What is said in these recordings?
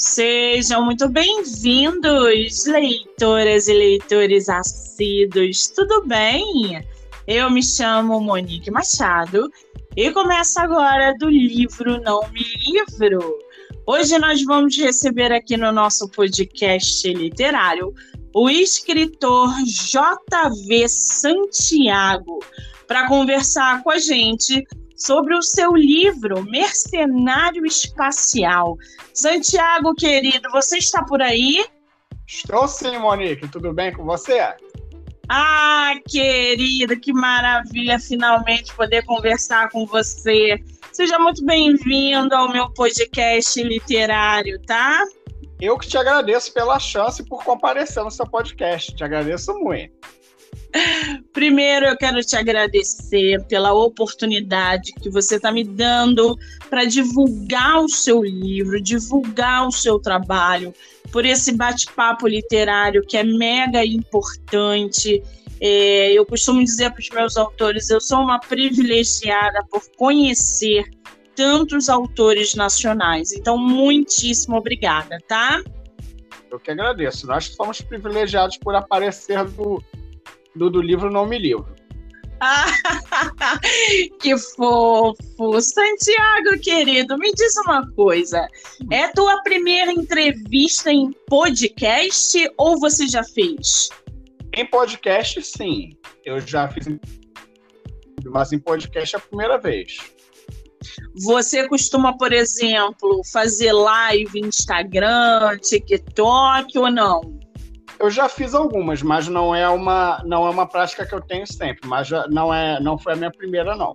Sejam muito bem-vindos, leitoras e leitores assíduos, tudo bem? Eu me chamo Monique Machado e começo agora do livro Não Me Livro. Hoje nós vamos receber aqui no nosso podcast literário o escritor J.V. Santiago para conversar com a gente sobre o seu livro Mercenário Espacial. Santiago, querido, você está por aí? Estou sim, Monique. Tudo bem com você? Ah, querido, que maravilha finalmente poder conversar com você. Seja muito bem-vindo ao meu podcast literário, tá? Eu que te agradeço pela chance e por comparecer no seu podcast. Te agradeço muito. Primeiro, eu quero te agradecer pela oportunidade que você está me dando para divulgar o seu livro, divulgar o seu trabalho, por esse bate-papo literário que é mega importante. É, eu costumo dizer para os meus autores: eu sou uma privilegiada por conhecer tantos autores nacionais. Então, muitíssimo obrigada, tá? Eu que agradeço. Nós somos privilegiados por aparecer do do, do livro Não Me Livro. que fofo! Santiago, querido, me diz uma coisa. É tua primeira entrevista em podcast ou você já fez? Em podcast, sim. Eu já fiz, mas em podcast é a primeira vez. Você costuma, por exemplo, fazer live Instagram, TikTok ou não? Eu já fiz algumas, mas não é uma não é uma prática que eu tenho sempre, mas já não é não foi a minha primeira não.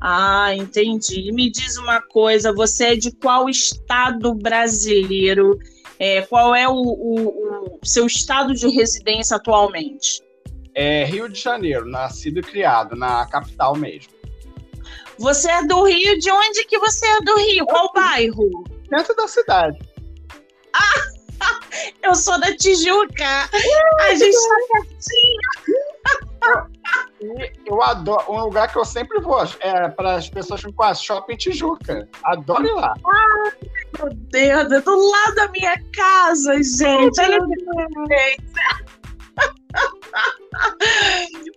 Ah, entendi. Me diz uma coisa, você é de qual estado brasileiro? É, qual é o, o, o seu estado de residência atualmente? É Rio de Janeiro, nascido e criado na capital mesmo. Você é do Rio? De onde que você é do Rio? Qual bairro? Dentro da cidade. Ah! Eu sou da Tijuca. A gente tá pertinho. Eu adoro. Um lugar que eu sempre vou é para as pessoas que quase Shopping Tijuca. Adoro ir lá. Ai, meu Deus, é do lado da minha casa, gente. Olha que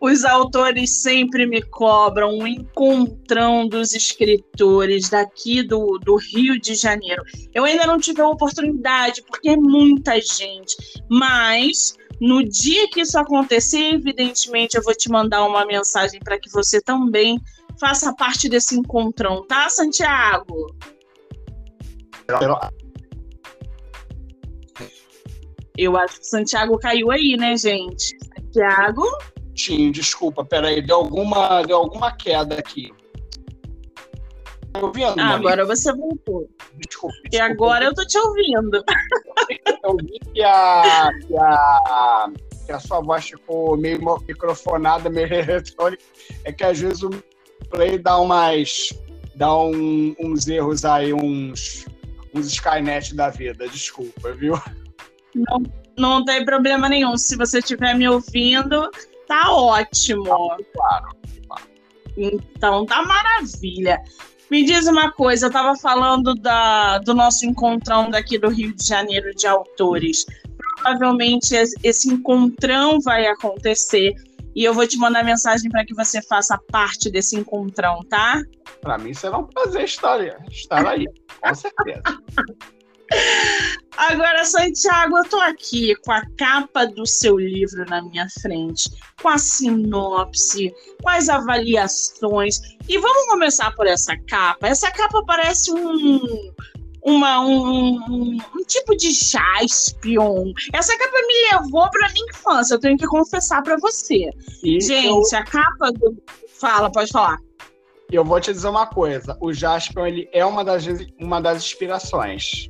Os autores sempre me cobram um encontrão dos escritores daqui do, do Rio de Janeiro. Eu ainda não tive a oportunidade, porque é muita gente, mas no dia que isso acontecer, evidentemente, eu vou te mandar uma mensagem para que você também faça parte desse encontrão, tá, Santiago? Eu acho que o Santiago caiu aí, né, gente? Santiago? Tim, desculpa, peraí, deu alguma, deu alguma queda aqui. Tá ouvindo, ah, agora você voltou. Desculpa, desculpa. E agora eu tô te ouvindo. Eu vi que a, que a, que a sua voz ficou meio microfonada, meio eletrônica. É que às vezes o play dá umas. dá um, uns erros aí, uns, uns Skynet da vida. Desculpa, viu? Não, não tem problema nenhum. Se você estiver me ouvindo, Tá ótimo. Claro, claro. Então tá maravilha. Me diz uma coisa, eu estava falando da, do nosso encontrão daqui do Rio de Janeiro de autores. Provavelmente esse encontrão vai acontecer e eu vou te mandar mensagem para que você faça parte desse encontrão, tá? Para mim será um prazer estar, estar aí, com certeza. Agora, Santiago, eu tô aqui com a capa do seu livro na minha frente, com a sinopse, com as avaliações. E vamos começar por essa capa. Essa capa parece um, uma, um, um, um, tipo de Jaspion. Essa capa me levou para minha infância, eu tenho que confessar para você. E Gente, eu... a capa do. Fala, pode falar. Eu vou te dizer uma coisa: o Jaspion ele é uma das, uma das inspirações.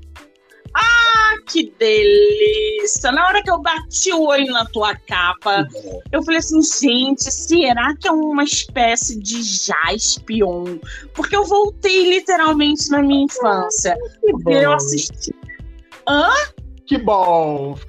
Ah, que delícia! Na hora que eu bati o olho na tua capa, eu falei assim, gente, será que é uma espécie de Jaspion? Porque eu voltei literalmente na minha infância. Que bom. Eu assisti. Hã? Que bom!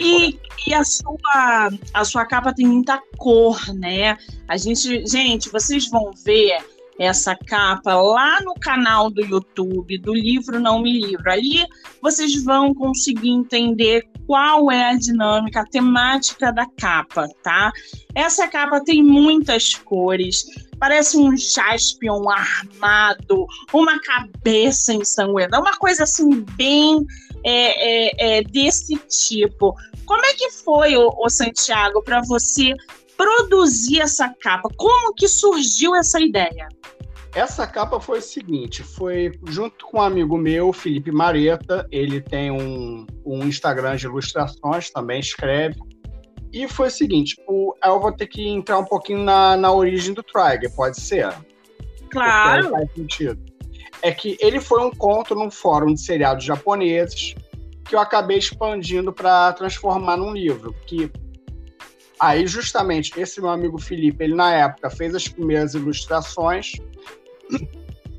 E, e, a, sua, a sua capa tem muita cor, né? A gente, gente, vocês vão ver essa capa lá no canal do YouTube do livro Não Me Livro. Ali vocês vão conseguir entender qual é a dinâmica, a temática da capa, tá? Essa capa tem muitas cores, parece um jaspion armado, uma cabeça ensanguentada, uma coisa assim bem é, é, é, desse tipo. Como é que foi, o, Santiago, para você produzir essa capa? Como que surgiu essa ideia? Essa capa foi o seguinte, foi junto com um amigo meu, Felipe Mareta, ele tem um, um Instagram de ilustrações, também escreve, e foi o seguinte, o, eu vou ter que entrar um pouquinho na, na origem do Trigger, pode ser? Claro. Faz sentido. É que ele foi um conto num fórum de seriados japoneses que eu acabei expandindo para transformar num livro, que Aí, justamente, esse meu amigo Felipe, ele na época fez as primeiras ilustrações.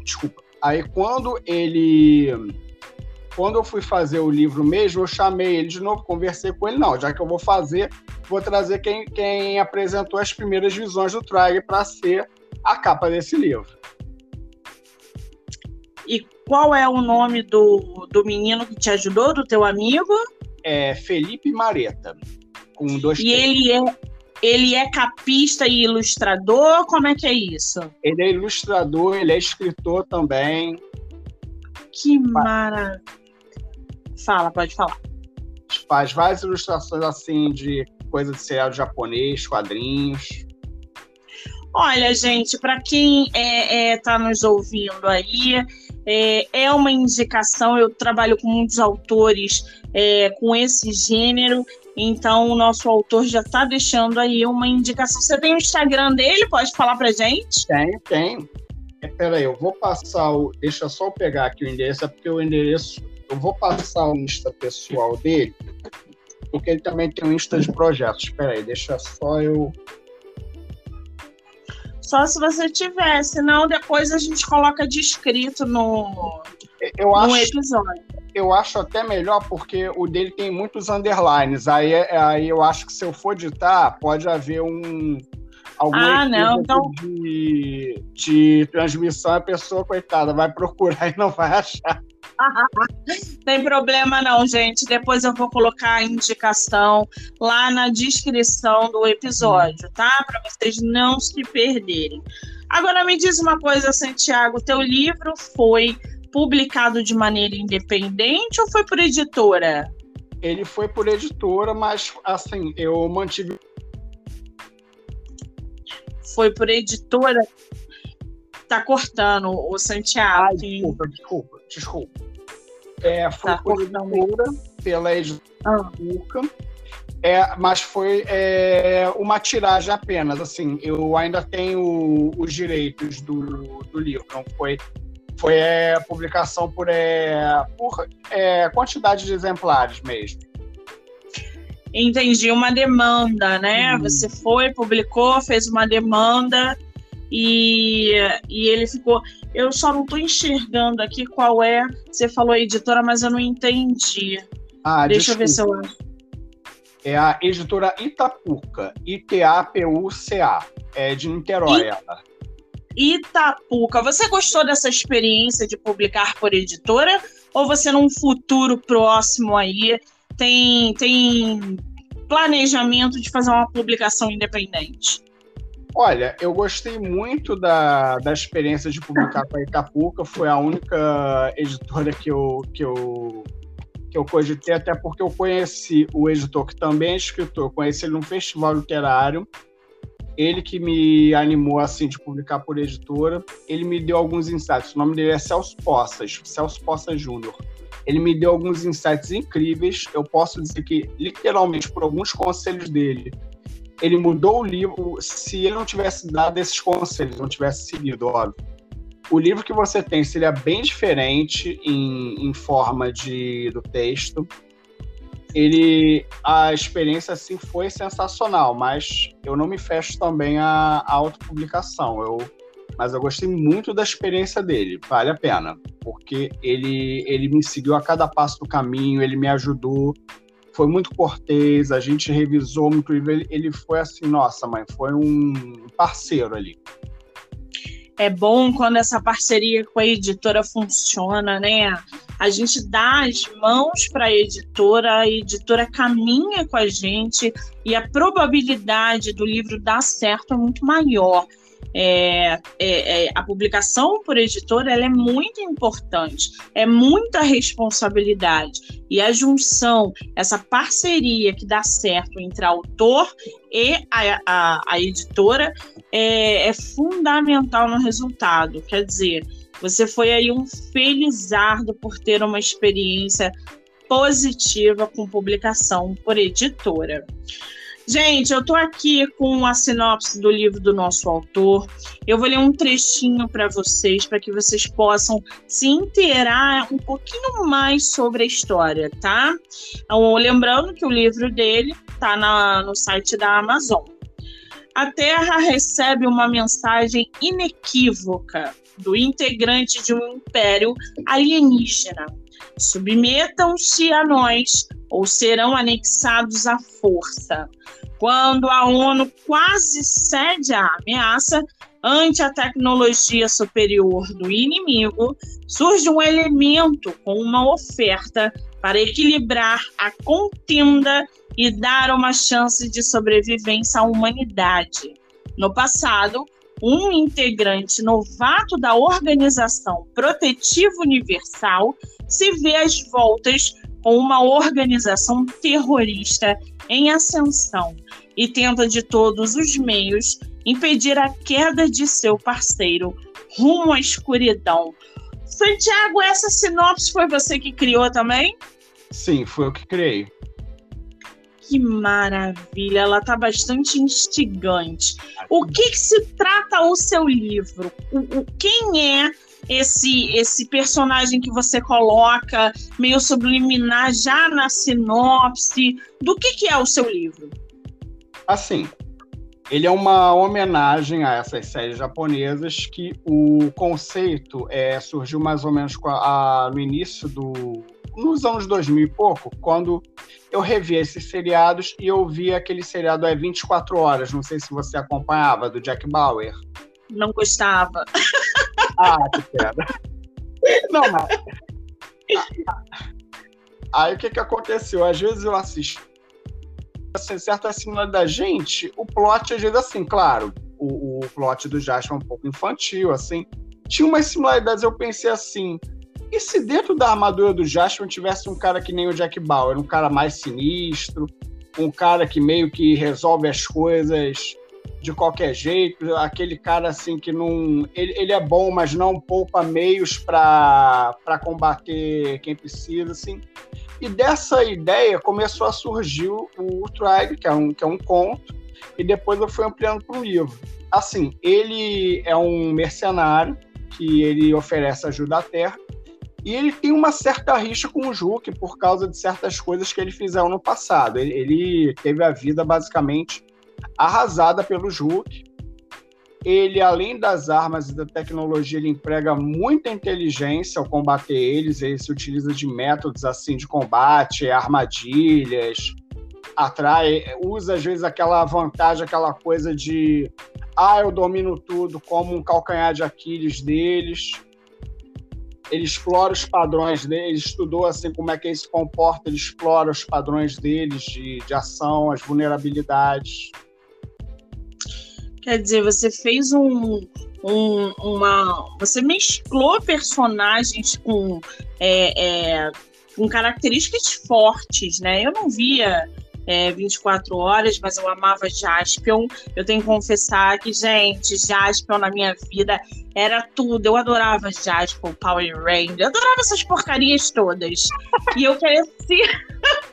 Desculpa. Aí, quando ele. Quando eu fui fazer o livro mesmo, eu chamei ele de novo, conversei com ele. Não, já que eu vou fazer, vou trazer quem, quem apresentou as primeiras visões do Trigger para ser a capa desse livro. E qual é o nome do, do menino que te ajudou, do teu amigo? É Felipe Mareta com dois. E ele é, ele é capista e ilustrador? Como é que é isso? Ele é ilustrador, ele é escritor também. Que maravilha. Fala, pode falar. Faz várias ilustrações assim de coisa de serial japonês, quadrinhos. Olha, gente, para quem está é, é, tá nos ouvindo aí, é, é, uma indicação. Eu trabalho com muitos autores é, com esse gênero então, o nosso autor já está deixando aí uma indicação. Você tem o Instagram dele? Pode falar para gente? Tem, tem. É, peraí, eu vou passar o. Deixa só eu pegar aqui o endereço, é porque o endereço. Eu vou passar o Insta pessoal dele, porque ele também tem um Insta de projetos. Espera aí, deixa só eu. Só se você tiver, senão depois a gente coloca descrito no, eu acho, no episódio eu acho até melhor porque o dele tem muitos underlines. Aí, aí eu acho que se eu for editar, pode haver um. Algum ah, não, então... de, de transmissão, a pessoa, coitada, vai procurar e não vai achar. Tem problema não, gente. Depois eu vou colocar a indicação lá na descrição do episódio, tá? Para vocês não se perderem. Agora me diz uma coisa, Santiago, teu livro foi publicado de maneira independente ou foi por editora? Ele foi por editora, mas assim, eu mantive. Foi por editora. Tá cortando o Santiago. Desculpa, desculpa, desculpa. É, foi tá por editora, pela editora ah. É, mas foi é, uma tiragem apenas. Assim, eu ainda tenho os direitos do, do livro. Não foi foi é, publicação por, é, por é, quantidade de exemplares mesmo. Entendi, uma demanda, né? Hum. Você foi, publicou, fez uma demanda e, e ele ficou. Eu só não estou enxergando aqui qual é. Você falou editora, mas eu não entendi. Ah, Deixa desculpa. eu ver se eu acho. É a editora Itapuca, I-T-A-P-U-C-A. É de Niterói, ela. Itapuca. Você gostou dessa experiência de publicar por editora? Ou você, num futuro próximo aí, tem, tem planejamento de fazer uma publicação independente? Olha, eu gostei muito da, da experiência de publicar com a Itapuca. Foi a única editora que eu, que eu, que eu cogitei, até porque eu conheci o editor, que também é escritor, eu conheci ele num festival literário ele que me animou assim de publicar por editora, ele me deu alguns insights. O nome dele é Celso Poças, Celso Poças Júnior. Ele me deu alguns insights incríveis. Eu posso dizer que, literalmente, por alguns conselhos dele, ele mudou o livro. Se ele não tivesse dado esses conselhos, não tivesse seguido, óbvio. O livro que você tem seria bem diferente em, em forma de, do texto ele a experiência assim foi sensacional, mas eu não me fecho também à, à autopublicação. Eu, mas eu gostei muito da experiência dele, vale a pena, porque ele ele me seguiu a cada passo do caminho, ele me ajudou, foi muito cortês, a gente revisou muito ele, ele foi assim, nossa mãe, foi um parceiro ali. É bom quando essa parceria com a editora funciona, né? A gente dá as mãos para a editora, a editora caminha com a gente e a probabilidade do livro dar certo é muito maior. É, é, é, a publicação por editora ela é muito importante, é muita responsabilidade. E a junção, essa parceria que dá certo entre autor e a, a, a editora é, é fundamental no resultado. Quer dizer, você foi aí um felizardo por ter uma experiência positiva com publicação por editora. Gente, eu tô aqui com a sinopse do livro do nosso autor. Eu vou ler um trechinho para vocês, para que vocês possam se inteirar um pouquinho mais sobre a história, tá? Então, lembrando que o livro dele tá na, no site da Amazon. A Terra recebe uma mensagem inequívoca do integrante de um império alienígena. Submetam-se a nós ou serão anexados à força. Quando a ONU quase cede à ameaça ante a tecnologia superior do inimigo, surge um elemento com uma oferta para equilibrar a contenda e dar uma chance de sobrevivência à humanidade. No passado, um integrante novato da Organização Protetiva Universal se vê às voltas com uma organização terrorista em ascensão e tenta de todos os meios impedir a queda de seu parceiro rumo à escuridão. Santiago, essa sinopse foi você que criou também? Sim, foi eu que criei. Que maravilha, ela está bastante instigante. O que, que, se trata o seu livro? O, o, quem é esse esse personagem que você coloca meio subliminar já na sinopse? Do que, que é o seu livro? Assim, ele é uma homenagem a essas séries japonesas que o conceito é, surgiu mais ou menos a, a, no início do nos anos 2000 e pouco, quando eu revi esses seriados e eu vi aquele seriado é 24 horas, não sei se você acompanhava, do Jack Bauer. Não gostava. Ah, que pena. Não, mas. Aí o que que aconteceu? Às vezes eu assisto assim, certa similaridade da gente, o plot às vezes assim, claro, o, o plot do Jasper é um pouco infantil, assim. Tinha umas similaridades, eu pensei assim, e se dentro da armadura do Jasper tivesse um cara que nem o Jack Bauer, um cara mais sinistro, um cara que meio que resolve as coisas de qualquer jeito, aquele cara assim que não. Ele, ele é bom, mas não poupa meios para combater quem precisa, assim. E dessa ideia começou a surgir o Tribe, que é um, que é um conto, e depois eu fui ampliando para um livro. Assim, ele é um mercenário que ele oferece ajuda à Terra, e ele tem uma certa rixa com o Juque por causa de certas coisas que ele fizeram no passado. Ele, ele teve a vida basicamente arrasada pelo Juque. Ele, além das armas e da tecnologia, ele emprega muita inteligência ao combater eles. Ele se utiliza de métodos assim de combate, armadilhas, atrai, usa às vezes aquela vantagem, aquela coisa de ah, eu domino tudo, como um calcanhar de Aquiles deles. Ele explora os padrões deles, estudou assim como é que ele se comporta, ele explora os padrões deles de, de ação, as vulnerabilidades. Quer dizer, você fez um, um uma. Você mesclou personagens com, é, é, com características fortes, né? Eu não via é, 24 horas, mas eu amava Jaspion. Eu tenho que confessar que, gente, Jaspion na minha vida era tudo. Eu adorava Jaspion, Power Ranger, eu adorava essas porcarias todas. E eu cresci.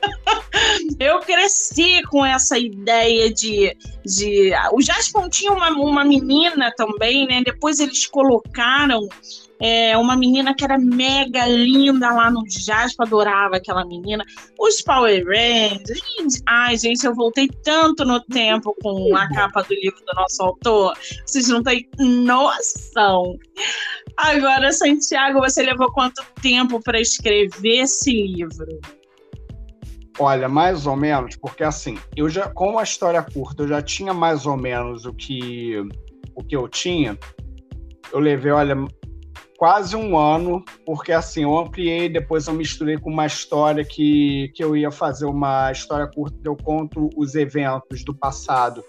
eu cresci com essa ideia de. de... O Jaspion tinha uma, uma menina também, né? Depois eles colocaram é, uma menina que era mega linda lá no Jasper, adorava aquela menina. Os Power Rangers. Ai, gente, eu voltei tanto no tempo com a capa do livro do nosso autor. Vocês não têm noção. Agora, Santiago, você levou quanto tempo para escrever esse livro? Olha, mais ou menos, porque assim, eu já, com a história curta, eu já tinha mais ou menos o que, o que eu tinha. eu levei, olha, quase um ano, porque assim, eu ampliei, depois eu misturei com uma história que, que eu ia fazer uma história curta, eu conto os eventos do passado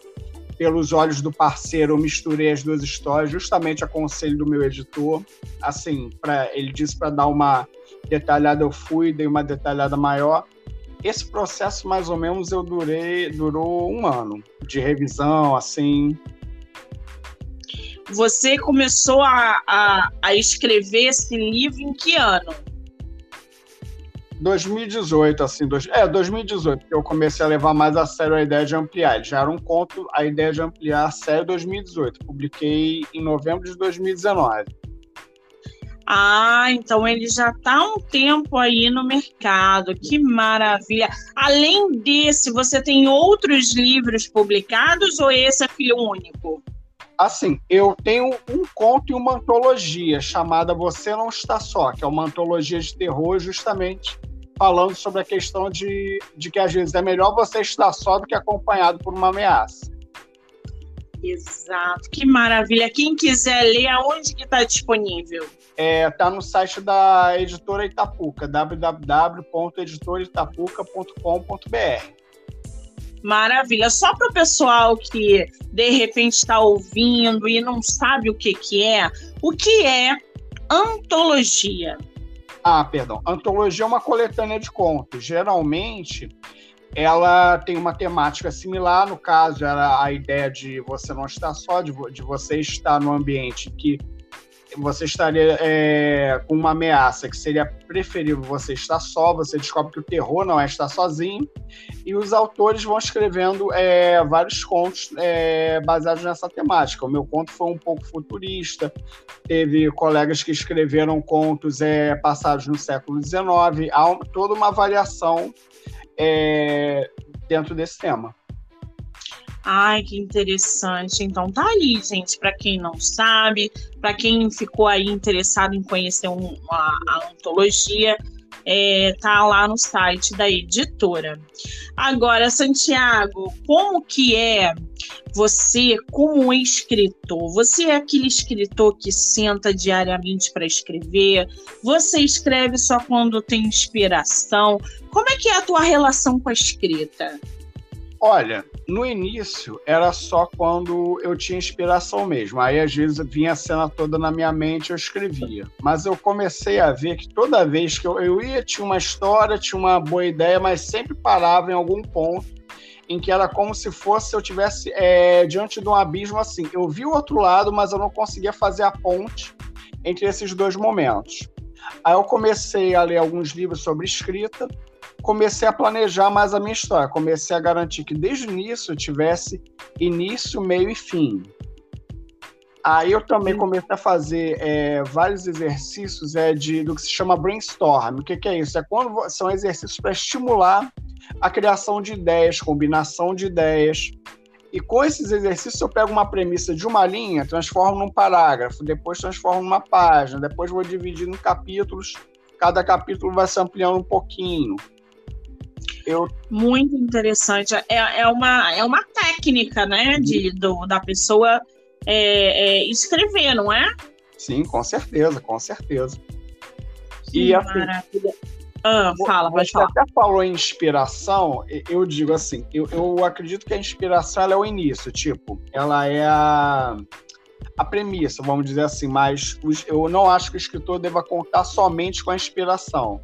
pelos olhos do parceiro, eu misturei as duas histórias, justamente a conselho do meu editor. Assim, pra, ele disse para dar uma detalhada, eu fui, dei uma detalhada maior. Esse processo, mais ou menos, eu durei, durou um ano de revisão, assim. Você começou a, a, a escrever esse livro em que ano? 2018, assim, dois, é, 2018, que eu comecei a levar mais a sério a ideia de ampliar. Já era um conto, a ideia de ampliar a série 2018. Publiquei em novembro de 2019. Ah, então ele já está há um tempo aí no mercado. Que maravilha! Além desse, você tem outros livros publicados ou esse é filho único? Assim, eu tenho um conto e uma antologia chamada Você Não Está Só, que é uma antologia de terror justamente falando sobre a questão de, de que às vezes é melhor você estar só do que acompanhado por uma ameaça. Exato, que maravilha. Quem quiser ler, aonde que está disponível? É, tá no site da editora Itapuca, www.editoritapuca.com.br. Maravilha. Só para o pessoal que de repente está ouvindo e não sabe o que, que é, o que é antologia? Ah, perdão. Antologia é uma coletânea de contos. Geralmente, ela tem uma temática similar. No caso, era a ideia de você não estar só, de, de você estar no ambiente que você estaria é, com uma ameaça que seria preferível você estar só, você descobre que o terror não é estar sozinho, e os autores vão escrevendo é, vários contos é, baseados nessa temática. O meu conto foi um pouco futurista, teve colegas que escreveram contos é, passados no século XIX, há toda uma variação é, dentro desse tema. Ai, que interessante. Então tá aí, gente, para quem não sabe, para quem ficou aí interessado em conhecer um, a, a antologia, é, tá lá no site da editora. Agora, Santiago, como que é você como escritor? Você é aquele escritor que senta diariamente para escrever? Você escreve só quando tem inspiração? Como é que é a tua relação com a escrita? Olha, no início era só quando eu tinha inspiração mesmo. Aí às vezes vinha a cena toda na minha mente e eu escrevia. Mas eu comecei a ver que toda vez que eu, eu ia, tinha uma história, tinha uma boa ideia, mas sempre parava em algum ponto em que era como se fosse eu tivesse é, diante de um abismo assim. Eu vi o outro lado, mas eu não conseguia fazer a ponte entre esses dois momentos. Aí eu comecei a ler alguns livros sobre escrita comecei a planejar mais a minha história. Comecei a garantir que desde o início tivesse início, meio e fim. Aí eu também comecei a fazer é, vários exercícios é, de, do que se chama brainstorm. O que, que é isso? É quando são exercícios para estimular a criação de ideias, combinação de ideias. E com esses exercícios eu pego uma premissa de uma linha, transformo num parágrafo, depois transformo numa página, depois vou dividindo em capítulos. Cada capítulo vai se ampliando um pouquinho. Eu... Muito interessante. É, é, uma, é uma técnica, né, de, do, da pessoa é, é, escrever, não é? Sim, com certeza, com certeza. Que e assim, maravilha. Ah, fala, pode falar. Você até falou em inspiração, eu digo assim, eu, eu acredito que a inspiração é o início, tipo, ela é a, a premissa, vamos dizer assim, mas eu não acho que o escritor deva contar somente com a inspiração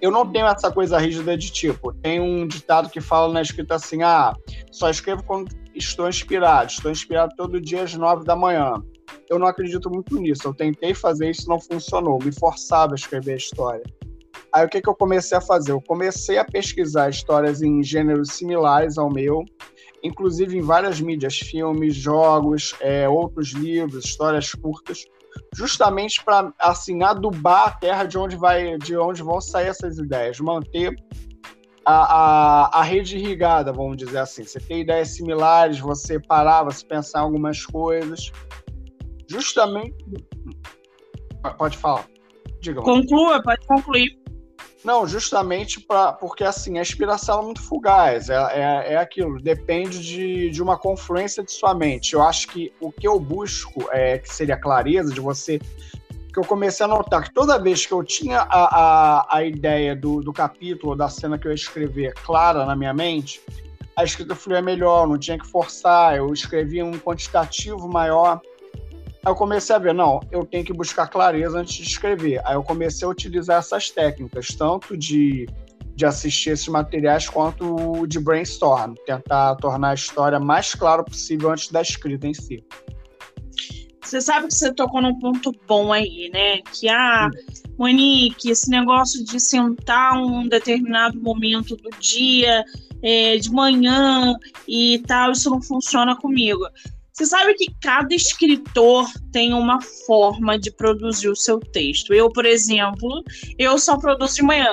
eu não tenho essa coisa rígida de tipo, tem um ditado que fala na escrita assim: ah, só escrevo quando estou inspirado, estou inspirado todo dia às nove da manhã. Eu não acredito muito nisso. Eu tentei fazer isso, não funcionou. Me forçava a escrever a história. Aí o que, que eu comecei a fazer? Eu comecei a pesquisar histórias em gêneros similares ao meu, inclusive em várias mídias, filmes, jogos, é, outros livros, histórias curtas, justamente para assim adubar a terra de onde vai, de onde vão sair essas ideias, manter a, a, a rede irrigada, vamos dizer assim. Você tem ideias similares, você parar, você pensar em algumas coisas, justamente. Pode falar. Diga. Conclua, pode concluir. Não, justamente pra, porque assim, a inspiração é muito fugaz, é, é, é, aquilo, depende de, de uma confluência de sua mente. Eu acho que o que eu busco, é, que seria a clareza de você, que eu comecei a notar que toda vez que eu tinha a, a, a ideia do, do capítulo, da cena que eu ia escrever clara na minha mente, a escrita fluía melhor, não tinha que forçar, eu escrevia um quantitativo maior. Eu comecei a ver, não, eu tenho que buscar clareza antes de escrever. Aí eu comecei a utilizar essas técnicas, tanto de, de assistir esses materiais quanto de brainstorm, tentar tornar a história mais clara possível antes da escrita em si. Você sabe que você tocou num ponto bom aí, né? Que a ah, Monique, esse negócio de sentar um determinado momento do dia, é, de manhã e tal, isso não funciona comigo. Você sabe que cada escritor tem uma forma de produzir o seu texto. Eu, por exemplo, eu só produzo de manhã.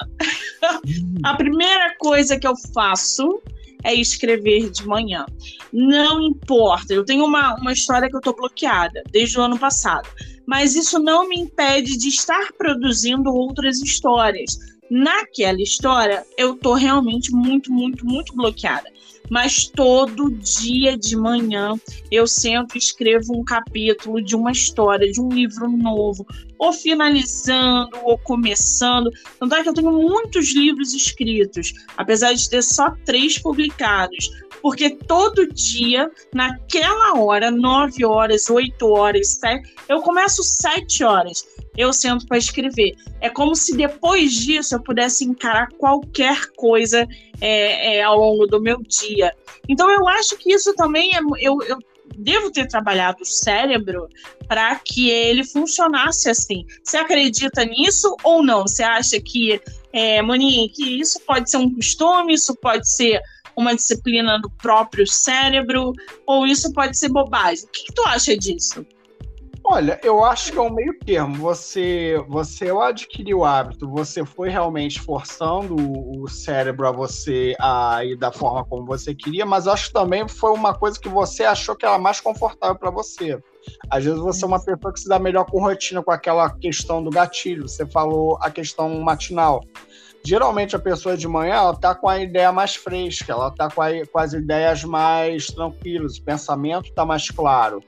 a primeira coisa que eu faço é escrever de manhã. Não importa, eu tenho uma, uma história que eu estou bloqueada desde o ano passado, mas isso não me impede de estar produzindo outras histórias. Naquela história, eu estou realmente muito, muito, muito bloqueada mas todo dia de manhã eu sempre escrevo um capítulo de uma história, de um livro novo, ou finalizando, ou começando. Tanto é que eu tenho muitos livros escritos, apesar de ter só três publicados porque todo dia, naquela hora, 9 horas, 8 horas, 7, eu começo 7 horas, eu sento para escrever. É como se depois disso eu pudesse encarar qualquer coisa é, é, ao longo do meu dia. Então eu acho que isso também é. Eu, eu devo ter trabalhado o cérebro para que ele funcionasse assim. Você acredita nisso ou não? Você acha que, é, Monique, isso pode ser um costume, isso pode ser uma disciplina do próprio cérebro, ou isso pode ser bobagem? O que, que tu acha disso? Olha, eu acho que é um meio termo. Você, você adquiriu o hábito, você foi realmente forçando o cérebro a você a ir da forma como você queria, mas acho que também foi uma coisa que você achou que era mais confortável para você. Às vezes você é uma pessoa que se dá melhor com rotina, com aquela questão do gatilho. Você falou a questão matinal geralmente a pessoa de manhã ela tá com a ideia mais fresca, ela tá com, a, com as ideias mais tranquilas, o pensamento está mais claro.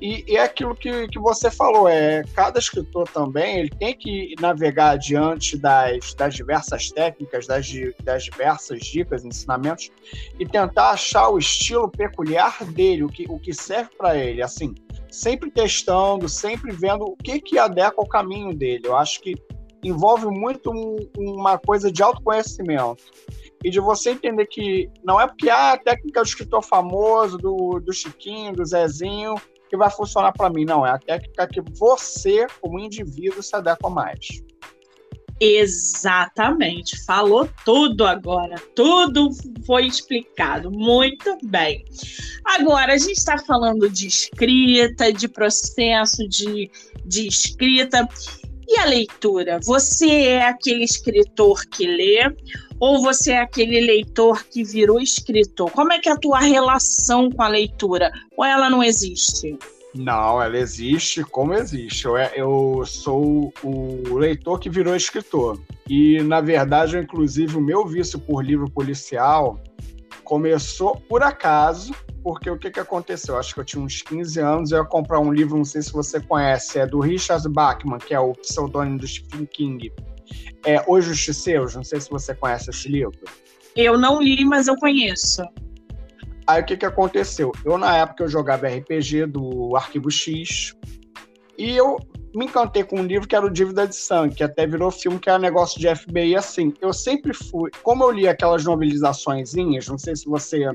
E, e, é aquilo que, que você falou, é cada escritor também ele tem que navegar diante das, das diversas técnicas, das, das diversas dicas, ensinamentos, e tentar achar o estilo peculiar dele, o que, o que serve para ele, assim, sempre testando, sempre vendo o que, que adequa ao caminho dele. Eu acho que envolve muito um, uma coisa de autoconhecimento. E de você entender que não é porque ah, a técnica do escritor famoso, do, do Chiquinho, do Zezinho, que vai funcionar para mim. Não, é a técnica que você, como indivíduo, se adequa mais. Exatamente, falou tudo agora, tudo foi explicado muito bem. Agora, a gente está falando de escrita, de processo de, de escrita, e a leitura? Você é aquele escritor que lê ou você é aquele leitor que virou escritor? Como é que é a tua relação com a leitura? Ou ela não existe? Não, ela existe como existe. Eu, é, eu sou o leitor que virou escritor. E, na verdade, inclusive, o meu vício por livro policial começou por acaso, porque o que, que aconteceu? Acho que eu tinha uns 15 anos, eu ia comprar um livro, não sei se você conhece, é do Richard Bachman, que é o pseudônimo do Stephen King. É Os Justiceiros, não sei se você conhece esse livro. Eu não li, mas eu conheço. Aí o que, que aconteceu? Eu, na época, eu jogava RPG do Arquivo X, e eu me encantei com um livro que era o Dívida de Sangue, que até virou filme, que era negócio de FBI assim. Eu sempre fui, como eu li aquelas novelizaçõezinhas, não sei se você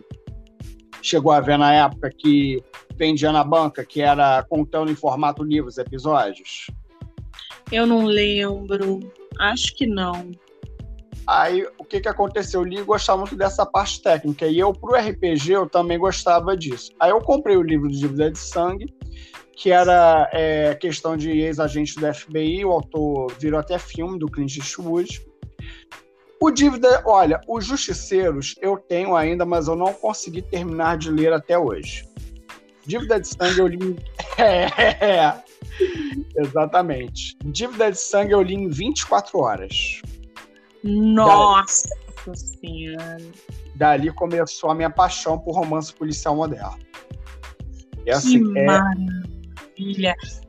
chegou a ver na época que vendia na banca, que era contando em formato livro os episódios. Eu não lembro, acho que não. Aí, o que que aconteceu? Eu li e gostava muito dessa parte técnica. E eu, pro RPG, eu também gostava disso. Aí eu comprei o livro de Dívida de Sangue, que era é, questão de ex-agente do FBI, o autor virou até filme do Clint Eastwood. O Dívida, olha, os Justiceiros eu tenho ainda, mas eu não consegui terminar de ler até hoje. Dívida de Sangue eu li. É, exatamente. Dívida de Sangue eu li em 24 horas. Nossa Senhora. Dali começou a minha paixão por romance policial moderno. E, assim, que é... maravilha!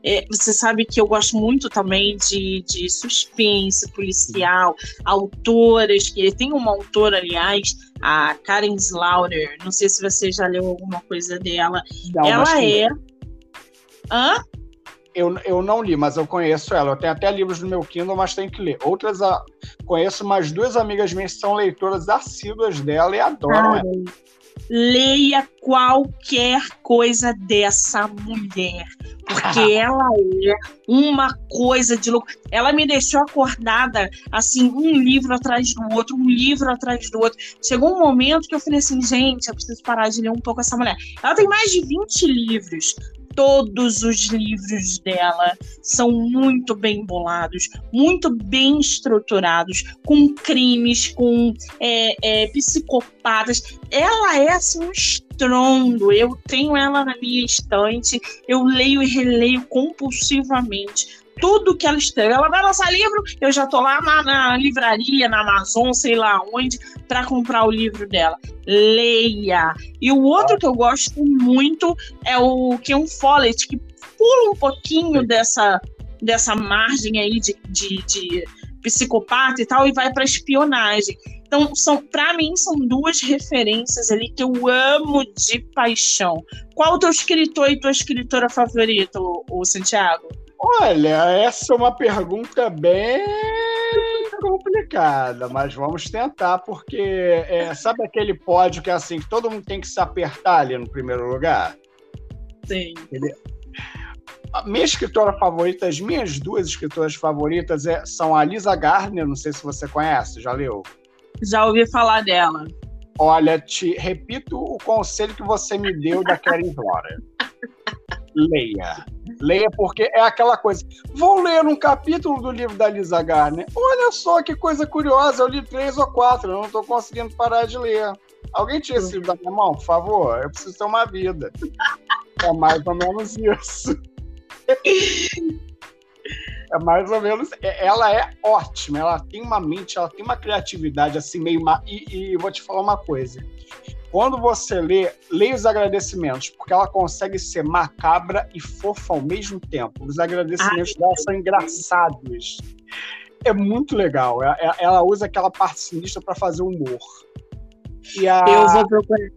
É, você sabe que eu gosto muito também de, de suspense policial, autoras, que tem uma autora, aliás, a Karen Slaughter, não sei se você já leu alguma coisa dela. Não, ela é. Hã? Eu, eu não li, mas eu conheço ela. Eu tenho até livros no meu Kindle, mas tenho que ler. Outras, a... conheço umas duas amigas minhas que são leitoras assíduas dela e adoram Ai. ela leia qualquer coisa dessa mulher, porque ela é uma coisa de louco. Ela me deixou acordada, assim, um livro atrás do outro, um livro atrás do outro. Chegou um momento que eu falei assim, gente, eu preciso parar de ler um pouco essa mulher. Ela tem mais de 20 livros, todos os livros dela são muito bem bolados, muito bem estruturados, com crimes, com é, é, psicopatas. Ela é assim um estrondo. Eu tenho ela na minha estante, eu leio e releio compulsivamente tudo que ela escreve. Ela vai lançar livro, eu já tô lá na, na livraria, na Amazon, sei lá onde, para comprar o livro dela. Leia. E o outro que eu gosto muito é o Ken Follett, que pula um pouquinho dessa, dessa margem aí de, de, de psicopata e tal e vai para espionagem. Então, são para mim são duas referências ali que eu amo de paixão. Qual o teu escritor e tua escritora favorita, o, o Santiago? Olha, essa é uma pergunta bem complicada, mas vamos tentar, porque é, sabe aquele pódio que é assim, que todo mundo tem que se apertar ali no primeiro lugar? Sim. Ele... A minha escritora favorita, as minhas duas escritoras favoritas é, são a Lisa Gardner, não sei se você conhece, já leu? Já ouvi falar dela. Olha, te repito o conselho que você me deu da Karen Flora. Leia Leia porque é aquela coisa. Vou ler um capítulo do livro da Lisa Garner. Olha só que coisa curiosa, eu li três ou quatro, eu não estou conseguindo parar de ler. Alguém tira esse livro da minha mão, por favor? Eu preciso ter uma vida. É mais ou menos isso. É mais ou menos. É, ela é ótima, ela tem uma mente, ela tem uma criatividade assim, meio. E, e vou te falar uma coisa. Quando você lê, leia os agradecimentos, porque ela consegue ser macabra e fofa ao mesmo tempo. Os agradecimentos Ai, dela são engraçados. É muito legal. Ela, é, é, ela usa aquela parte sinistra para fazer humor. A... Eu vou procurar.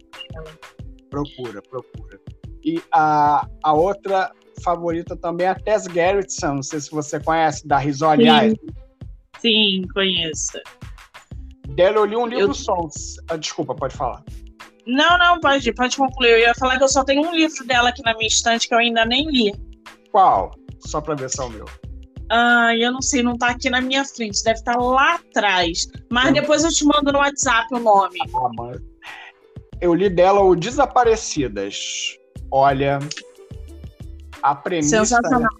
Procura, procura. E a, a outra favorita também é a Tess Gerritsen, não sei se você conhece, da Risoli Sim. Sim, conheço. Dela eu li um livro eu... só. Ah, desculpa, pode falar. Não, não, pode, pode concluir. Eu ia falar que eu só tenho um livro dela aqui na minha estante que eu ainda nem li. Qual? Só pra ver se é o meu. Ah, eu não sei, não tá aqui na minha frente, deve estar tá lá atrás. Mas hum. depois eu te mando no WhatsApp o nome. Ah. Eu li dela o Desaparecidas. Olha, a premissa. Sensacional.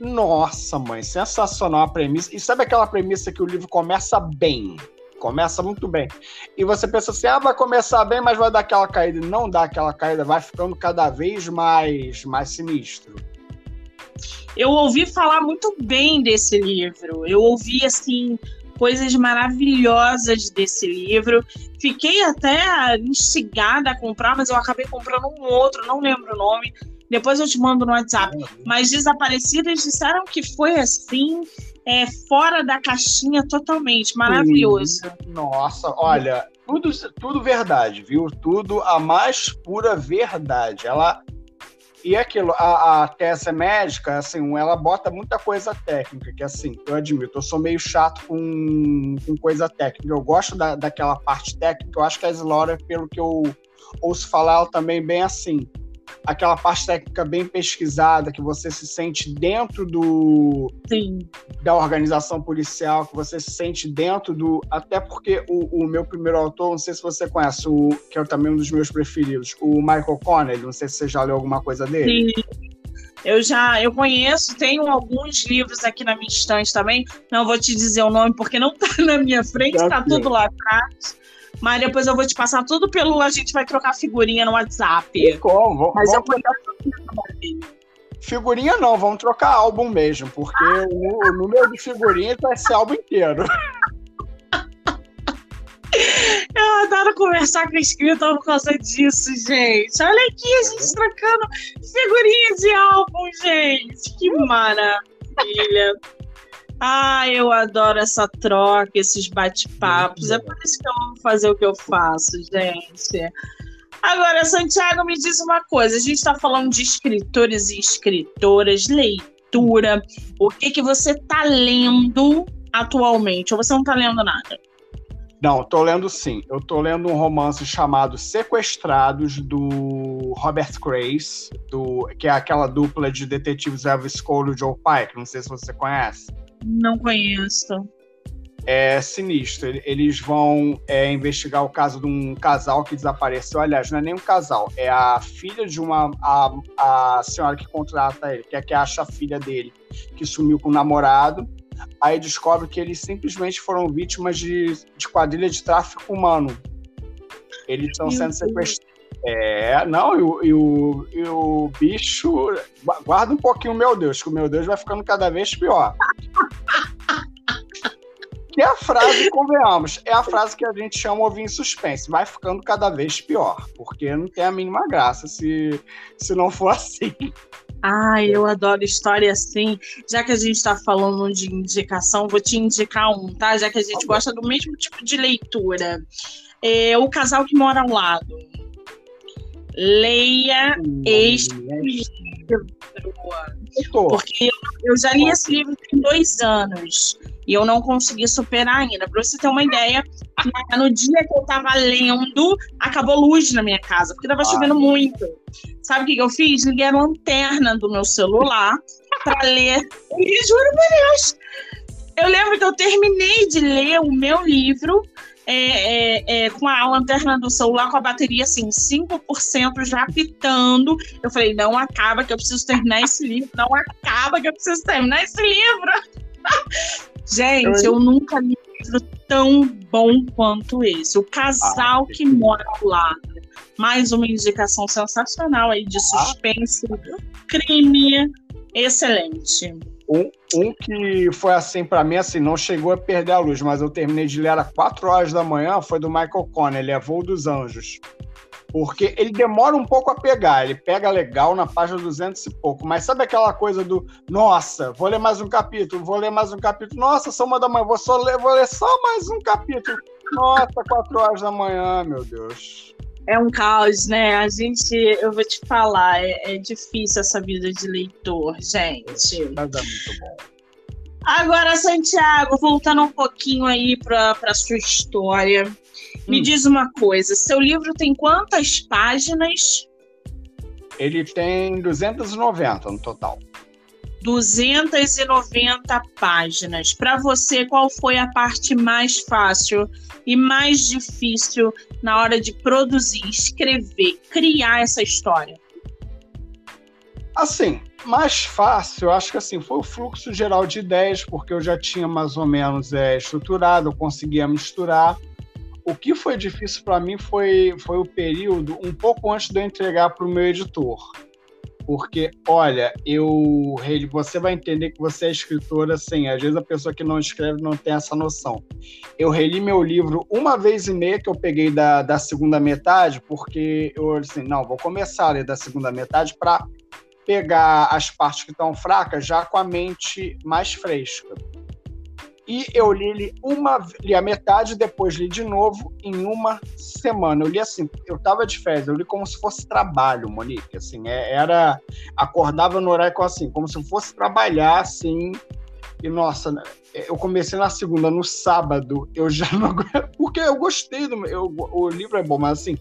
Nossa, mãe, sensacional a premissa. E sabe aquela premissa que o livro começa bem? Começa muito bem. E você pensa assim, ah, vai começar bem, mas vai dar aquela caída. Não dá aquela caída, vai ficando cada vez mais, mais sinistro. Eu ouvi falar muito bem desse livro. Eu ouvi, assim, coisas maravilhosas desse livro. Fiquei até instigada a comprar, mas eu acabei comprando um outro, não lembro o nome. Depois eu te mando no WhatsApp. Mas Desaparecidas disseram que foi assim é, fora da caixinha totalmente. Maravilhoso. Nossa, olha, tudo, tudo verdade, viu? Tudo a mais pura verdade. Ela. E aquilo, a, a Tessa médica, assim, ela bota muita coisa técnica, que assim, eu admito, eu sou meio chato com, com coisa técnica. Eu gosto da, daquela parte técnica, eu acho que a Slora, pelo que eu ouço falar, ela também bem assim aquela parte técnica bem pesquisada, que você se sente dentro do Sim. da organização policial, que você se sente dentro do. Até porque o, o meu primeiro autor, não sei se você conhece, o, que é também um dos meus preferidos, o Michael Connelly, não sei se você já leu alguma coisa dele. Sim. Eu já eu conheço, tenho alguns livros aqui na minha estante também. Não vou te dizer o nome porque não está na minha frente, está tudo lá atrás. Mas depois eu vou te passar tudo pelo. A gente vai trocar figurinha no WhatsApp. Como? Mas vamos eu trocar Figurinha não, vamos trocar álbum mesmo, porque o, o número de figurinhas vai ser álbum inteiro. adoro conversar com escritor por causa disso, gente. Olha aqui, a gente trocando figurinhas de álbum, gente. Que maravilha. Ah, eu adoro essa troca, esses bate-papos. É por isso que eu amo fazer o que eu faço, gente. Agora, Santiago, me diz uma coisa. A gente está falando de escritores e escritoras, leitura. O que, que você está lendo atualmente? Ou você não está lendo nada? Não, tô lendo sim. Eu tô lendo um romance chamado Sequestrados, do Robert Grace, do, que é aquela dupla de detetives Elvis Cole e Joe Pike. Não sei se você conhece. Não conheço. É sinistro. Eles vão é, investigar o caso de um casal que desapareceu. Aliás, não é nem um casal, é a filha de uma. A, a senhora que contrata ele, que é que acha a filha dele, que sumiu com o namorado aí descobre que eles simplesmente foram vítimas de, de quadrilha de tráfico humano. Eles estão sendo sequestrados. É, não, e o, e, o, e o bicho. Guarda um pouquinho, meu Deus, que o meu Deus vai ficando cada vez pior. Que é a frase, convenhamos, é a frase que a gente chama ouvir em suspense. Vai ficando cada vez pior, porque não tem a mínima graça se, se não for assim. Ai, eu adoro história assim. Já que a gente está falando de indicação, vou te indicar um, tá? Já que a gente gosta do mesmo tipo de leitura. É O Casal que Mora ao Lado. Leia este livro. Porque eu já li esse livro tem dois anos e eu não consegui superar ainda. Para você ter uma ideia, no dia que eu estava lendo, acabou luz na minha casa, porque estava chovendo muito. Sabe o que, que eu fiz? Liguei a lanterna do meu celular para ler. E juro por Deus, eu lembro que eu terminei de ler o meu livro é, é, é, com a lanterna do celular com a bateria assim, 5% já pitando. Eu falei, não acaba que eu preciso terminar esse livro, não acaba que eu preciso terminar esse livro. Gente, eu nunca li um livro tão bom quanto esse. O Casal ah, que Mora ao Lado. Mais uma indicação sensacional aí de ah. suspense, crime, excelente. Um, um que foi assim para mim, assim, não chegou a perder a luz, mas eu terminei de ler às 4 horas da manhã, foi do Michael Connell, é Voo dos Anjos. Porque ele demora um pouco a pegar, ele pega legal na página 200 e pouco, mas sabe aquela coisa do, nossa, vou ler mais um capítulo, vou ler mais um capítulo, nossa, são uma da manhã, vou, só ler, vou ler só mais um capítulo, nossa, 4 horas da manhã, meu Deus é um caos, né? A gente, eu vou te falar, é, é difícil essa vida de leitor, gente. Mas é muito bom. Agora, Santiago, voltando um pouquinho aí para a sua história, hum. me diz uma coisa: seu livro tem quantas páginas? Ele tem 290 no total. 290 páginas. Para você, qual foi a parte mais fácil e mais difícil na hora de produzir, escrever, criar essa história? Assim, mais fácil, acho que assim, foi o fluxo geral de ideias, porque eu já tinha mais ou menos é, estruturado, eu conseguia misturar. O que foi difícil para mim foi, foi o período um pouco antes de eu entregar para o meu editor porque, olha, eu você vai entender que você é escritora assim. Às vezes a pessoa que não escreve não tem essa noção. Eu reli meu livro uma vez e meia que eu peguei da, da segunda metade, porque eu assim, não, vou começar a ler da segunda metade para pegar as partes que estão fracas já com a mente mais fresca. E eu li ele uma, li a metade, depois li de novo em uma semana. Eu li assim, eu tava de férias, eu li como se fosse trabalho, Monique. Assim, é, era. Acordava no horário assim, como se fosse trabalhar, assim. E nossa, né, eu comecei na segunda, no sábado, eu já não Porque eu gostei do. Eu, o livro é bom, mas assim.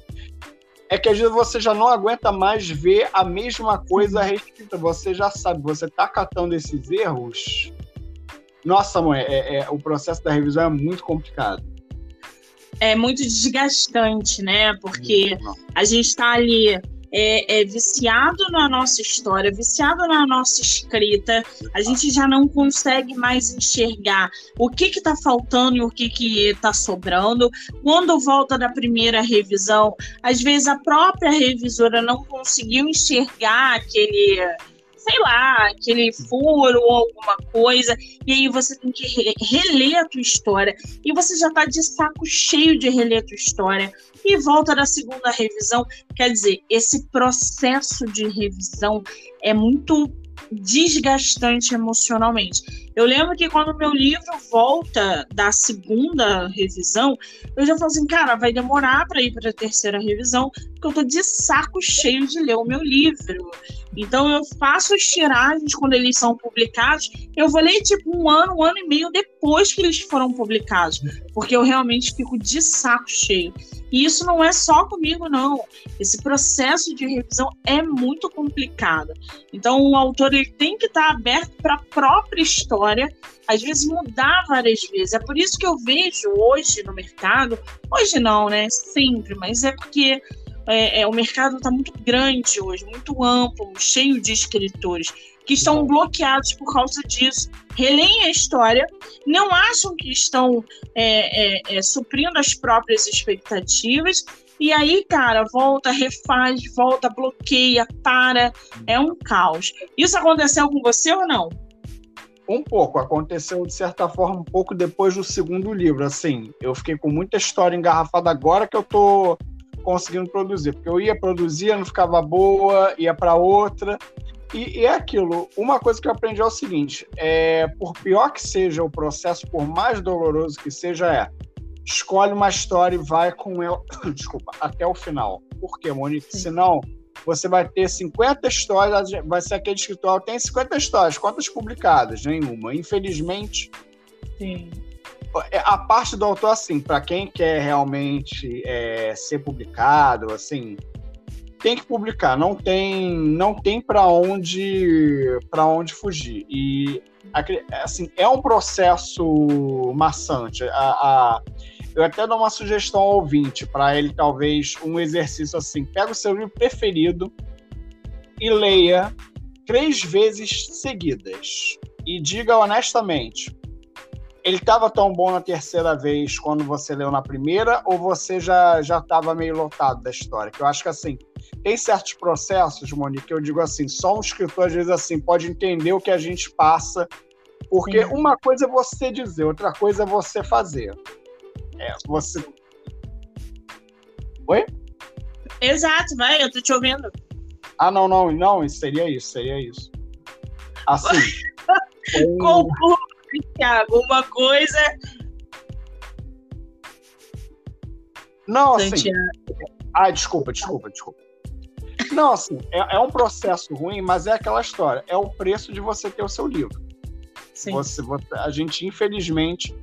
É que às vezes você já não aguenta mais ver a mesma coisa reescrita. Você já sabe, você tá catando esses erros nossa, mãe, é, é, o processo da revisão é muito complicado. É muito desgastante, né? Porque a gente está ali é, é, viciado na nossa história, viciado na nossa escrita, a gente já não consegue mais enxergar o que está faltando e o que está sobrando. Quando volta da primeira revisão, às vezes a própria revisora não conseguiu enxergar aquele sei lá, aquele furo ou alguma coisa, e aí você tem que reler a tua história, e você já tá de saco cheio de reler a tua história, e volta da segunda revisão. Quer dizer, esse processo de revisão é muito desgastante emocionalmente. Eu lembro que quando meu livro volta da segunda revisão, eu já falo assim, cara, vai demorar para ir para a terceira revisão, porque eu tô de saco cheio de ler o meu livro. Então eu faço as tiragens quando eles são publicados, eu vou ler tipo um ano, um ano e meio depois que eles foram publicados, porque eu realmente fico de saco cheio. E isso não é só comigo, não. Esse processo de revisão é muito complicado. Então, o autor ele tem que estar aberto para a própria história, às vezes mudar várias vezes. É por isso que eu vejo hoje no mercado, hoje não, né? Sempre, mas é porque é, é, o mercado está muito grande hoje, muito amplo, cheio de escritores que estão bloqueados por causa disso. Releem a história, não acham que estão é, é, é, suprindo as próprias expectativas, e aí, cara, volta, refaz, volta, bloqueia, para. É um caos. Isso aconteceu com você ou não? Um pouco. Aconteceu, de certa forma, um pouco depois do segundo livro. Assim, eu fiquei com muita história engarrafada agora que eu tô conseguindo produzir. Porque eu ia produzir, não ficava boa, ia para outra. E, e, é aquilo. Uma coisa que eu aprendi é o seguinte: é, por pior que seja o processo, por mais doloroso que seja, é escolhe uma história e vai com ela, desculpa, até o final. Por quê, Monique? Sim. Senão você vai ter 50 histórias, vai ser aquele escritor, tem 50 histórias, quantas publicadas? Nenhuma. Infelizmente, Sim. É, a parte do autor, assim, para quem quer realmente é, ser publicado, assim, tem que publicar, não tem, não tem para onde, para onde fugir. E assim, é um processo maçante. A, a, eu até dou uma sugestão ao ouvinte para ele talvez um exercício assim, pega o seu livro preferido e leia três vezes seguidas e diga honestamente, ele estava tão bom na terceira vez quando você leu na primeira ou você já já estava meio lotado da história? Que eu acho que assim, tem certos processos, Monique, que eu digo assim, só um escritor às vezes assim pode entender o que a gente passa, porque Sim. uma coisa é você dizer, outra coisa é você fazer. É, você Oi? Exato, vai, eu tô te ouvindo. Ah, não, não, não, seria isso, seria isso. Assim. um... Thiago, uma coisa. Não, assim. Santiago. Ah, desculpa, desculpa, desculpa. Não, assim, é, é, um processo ruim, mas é aquela história. É o preço de você ter o seu livro. Sim. Você, você a gente, infelizmente,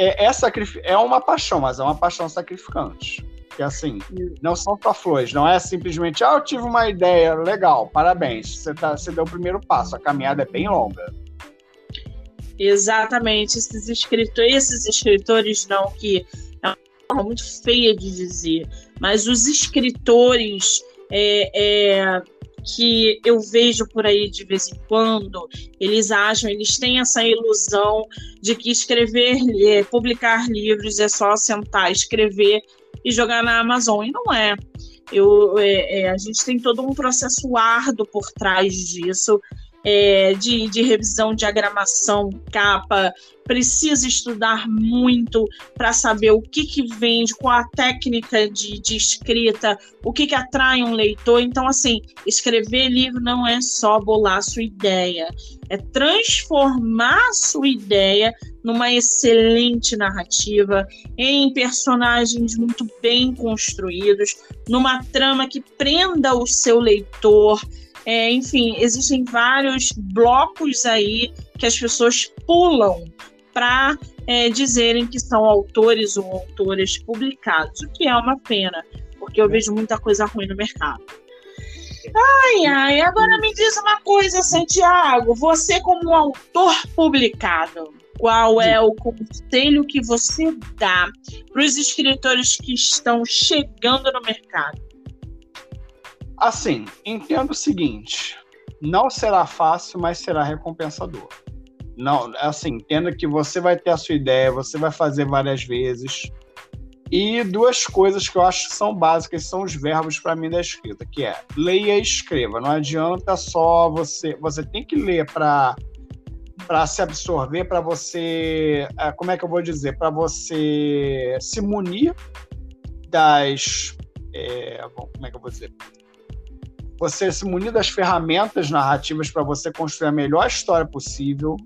é, é, sacrif... é uma paixão, mas é uma paixão sacrificante. Que assim, não são só flores, não é simplesmente, ah, eu tive uma ideia, legal, parabéns, você, tá, você deu o primeiro passo, a caminhada é bem longa. Exatamente, esses escritores, esses escritores não, que é uma forma muito feia de dizer, mas os escritores é, é, que eu vejo por aí de vez em quando, eles acham, eles têm essa ilusão de que escrever, é, publicar livros é só sentar, escrever e jogar na Amazon, e não é. Eu, é, é, a gente tem todo um processo árduo por trás disso é, de, de revisão, diagramação, capa, precisa estudar muito para saber o que, que vende, qual a técnica de, de escrita, o que, que atrai um leitor. Então, assim, escrever livro não é só bolar sua ideia, é transformar sua ideia numa excelente narrativa, em personagens muito bem construídos, numa trama que prenda o seu leitor é, enfim, existem vários blocos aí que as pessoas pulam para é, dizerem que são autores ou autoras publicados, o que é uma pena, porque eu vejo muita coisa ruim no mercado. Ai, ai, agora me diz uma coisa, Santiago. Você, como autor publicado, qual é o conselho que você dá para os escritores que estão chegando no mercado? Assim, entendo o seguinte: não será fácil, mas será recompensador. Não, assim, entenda que você vai ter a sua ideia, você vai fazer várias vezes. E duas coisas que eu acho que são básicas são os verbos para mim da escrita, que é leia e escreva. Não adianta só você, você tem que ler para para se absorver, para você, é, como é que eu vou dizer, para você se munir das, é, bom, como é que eu vou dizer, você se munir das ferramentas narrativas para você construir a melhor história possível,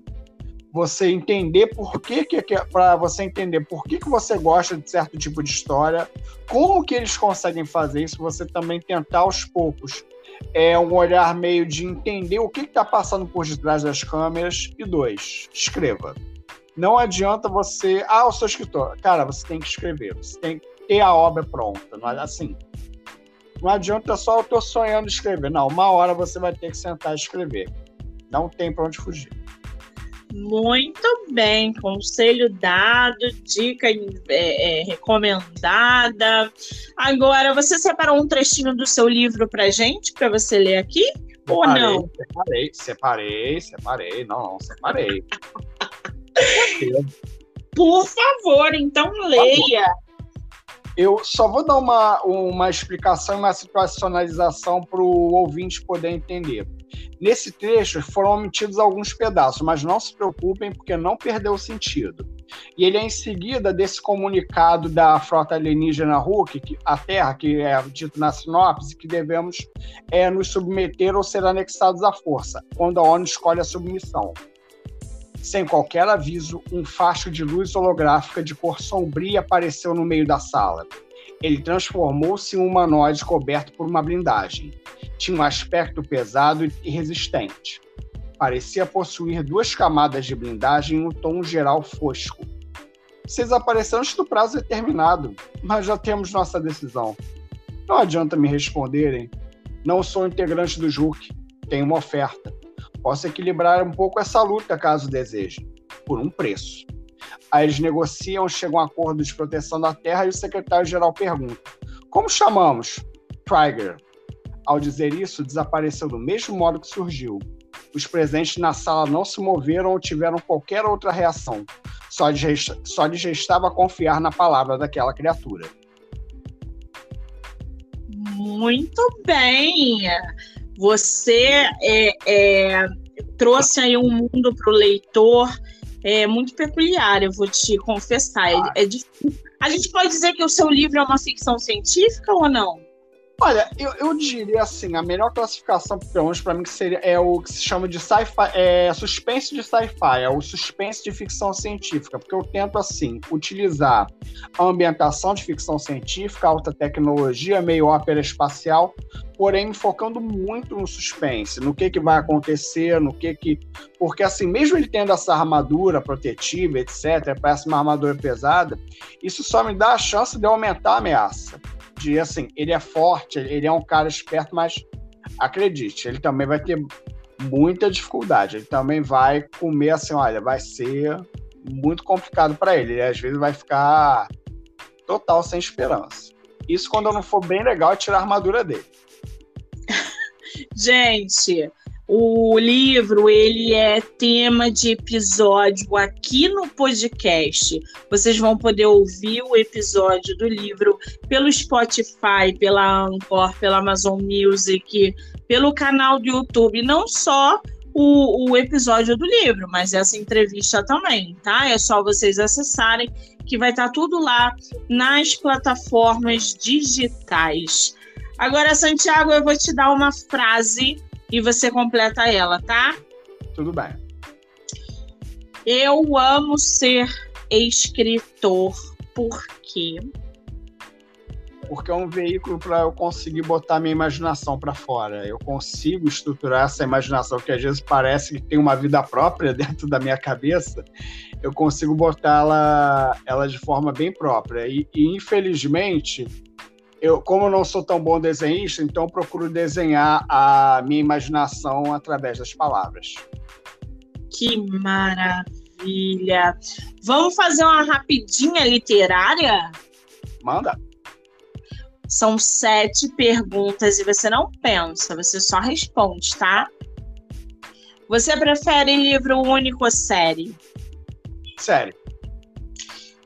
você entender por que, que para você entender por que, que você gosta de certo tipo de história, como que eles conseguem fazer isso, você também tentar aos poucos. É um olhar meio de entender o que está passando por detrás das câmeras. E dois, escreva. Não adianta você, ah, eu sou escritor, cara, você tem que escrever, você tem que ter a obra pronta, não é assim. Não adianta só eu tô sonhando escrever, não. Uma hora você vai ter que sentar e escrever. Não tem para onde fugir. Muito bem, conselho dado, dica é, é, recomendada. Agora, você separou um trechinho do seu livro para gente, para você ler aqui? Separei, ou não? Separei, separei, separei. Não, não, separei. Por favor, então leia. Eu só vou dar uma, uma explicação e uma situacionalização para o ouvinte poder entender. Nesse trecho foram omitidos alguns pedaços, mas não se preocupem porque não perdeu o sentido. E ele é em seguida desse comunicado da frota alienígena Hulk, que, a Terra, que é dito na sinopse, que devemos é, nos submeter ou ser anexados à força, quando a ONU escolhe a submissão. Sem qualquer aviso, um facho de luz holográfica de cor sombria apareceu no meio da sala. Ele transformou-se em um humanoide coberto por uma blindagem. Tinha um aspecto pesado e resistente. Parecia possuir duas camadas de blindagem em um tom geral fosco. Vocês apareceram antes do prazo determinado, mas já temos nossa decisão. Não adianta me responderem. Não sou integrante do JUC. Tenho uma oferta. Posso equilibrar um pouco essa luta, caso deseje, por um preço. Aí eles negociam, chegam a um acordo de proteção da terra e o secretário-geral pergunta: Como chamamos? Trigger. Ao dizer isso, desapareceu do mesmo modo que surgiu. Os presentes na sala não se moveram ou tiveram qualquer outra reação. Só lhes, só lhes restava confiar na palavra daquela criatura. Muito bem! Você é, é, trouxe aí um mundo para o leitor é, muito peculiar, eu vou te confessar. É, é A gente pode dizer que o seu livro é uma ficção científica ou não? Olha, eu, eu diria assim, a melhor classificação, pelo menos para mim, que seria é o que se chama de sci-fi, é suspense de sci-fi, é o suspense de ficção científica, porque eu tento assim utilizar a ambientação de ficção científica, alta tecnologia, meio ópera espacial, porém focando muito no suspense, no que que vai acontecer, no que que, porque assim, mesmo ele tendo essa armadura protetiva, etc, parece uma armadura pesada, isso só me dá a chance de aumentar a ameaça de assim, ele é forte, ele é um cara esperto, mas acredite, ele também vai ter muita dificuldade. Ele também vai comer assim, olha, vai ser muito complicado para ele. Ele às vezes vai ficar total sem esperança. Isso quando não for bem legal é tirar a armadura dele. Gente, o livro ele é tema de episódio aqui no podcast. Vocês vão poder ouvir o episódio do livro pelo Spotify, pela Anchor, pela Amazon Music, pelo canal do YouTube, não só o, o episódio do livro, mas essa entrevista também, tá? É só vocês acessarem que vai estar tudo lá nas plataformas digitais. Agora, Santiago, eu vou te dar uma frase e você completa ela, tá? Tudo bem. Eu amo ser escritor. Por quê? Porque é um veículo para eu conseguir botar minha imaginação para fora. Eu consigo estruturar essa imaginação que às vezes parece que tem uma vida própria dentro da minha cabeça. Eu consigo botá-la ela de forma bem própria. E, e infelizmente, eu, como eu não sou tão bom desenhista, então procuro desenhar a minha imaginação através das palavras. Que maravilha! Vamos fazer uma rapidinha literária? Manda. São sete perguntas e você não pensa, você só responde, tá? Você prefere livro único ou série? Série.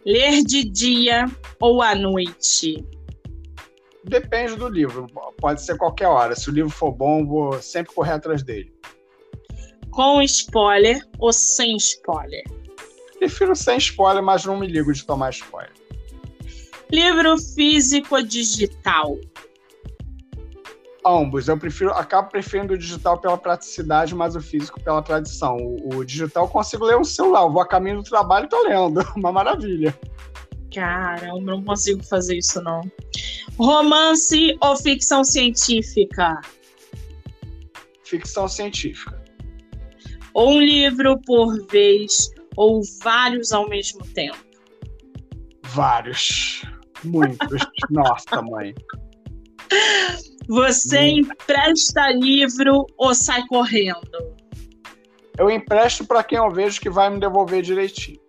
Ler de dia ou à noite? Depende do livro. Pode ser qualquer hora. Se o livro for bom, vou sempre correr atrás dele. Com spoiler ou sem spoiler? Prefiro sem spoiler, mas não me ligo de tomar spoiler. Livro físico ou digital? Ambos. Eu prefiro, acabo preferindo o digital pela praticidade, mas o físico pela tradição. O, o digital eu consigo ler no celular. Eu vou a caminho do trabalho e tô lendo. Uma maravilha. Caramba, não consigo fazer isso, não. Romance ou ficção científica? Ficção científica. Ou um livro por vez, ou vários ao mesmo tempo? Vários. Muitos. Nossa, mãe. Você empresta livro ou sai correndo? Eu empresto para quem eu vejo que vai me devolver direitinho.